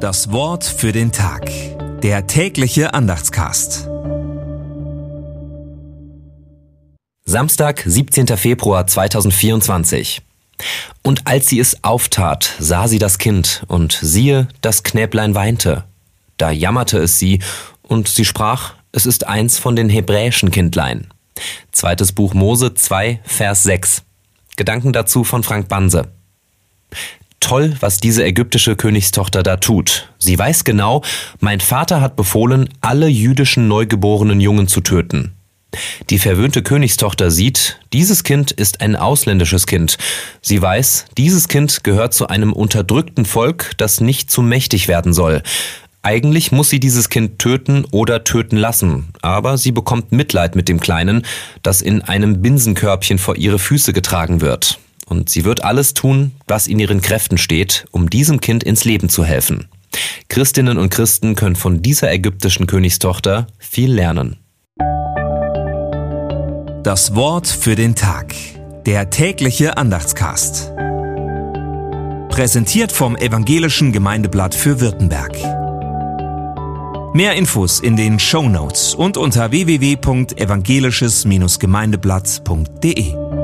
Das Wort für den Tag. Der tägliche Andachtscast. Samstag, 17. Februar 2024. Und als sie es auftat, sah sie das Kind, und siehe, das Knäblein weinte. Da jammerte es sie, und sie sprach, es ist eins von den hebräischen Kindlein. Zweites Buch Mose 2, Vers 6. Gedanken dazu von Frank Banse. Toll, was diese ägyptische Königstochter da tut. Sie weiß genau, mein Vater hat befohlen, alle jüdischen neugeborenen Jungen zu töten. Die verwöhnte Königstochter sieht, dieses Kind ist ein ausländisches Kind. Sie weiß, dieses Kind gehört zu einem unterdrückten Volk, das nicht zu mächtig werden soll. Eigentlich muss sie dieses Kind töten oder töten lassen, aber sie bekommt Mitleid mit dem Kleinen, das in einem Binsenkörbchen vor ihre Füße getragen wird. Und sie wird alles tun, was in ihren Kräften steht, um diesem Kind ins Leben zu helfen. Christinnen und Christen können von dieser ägyptischen Königstochter viel lernen. Das Wort für den Tag. Der tägliche Andachtscast. Präsentiert vom Evangelischen Gemeindeblatt für Württemberg. Mehr Infos in den Show Notes und unter www.evangelisches-gemeindeblatt.de.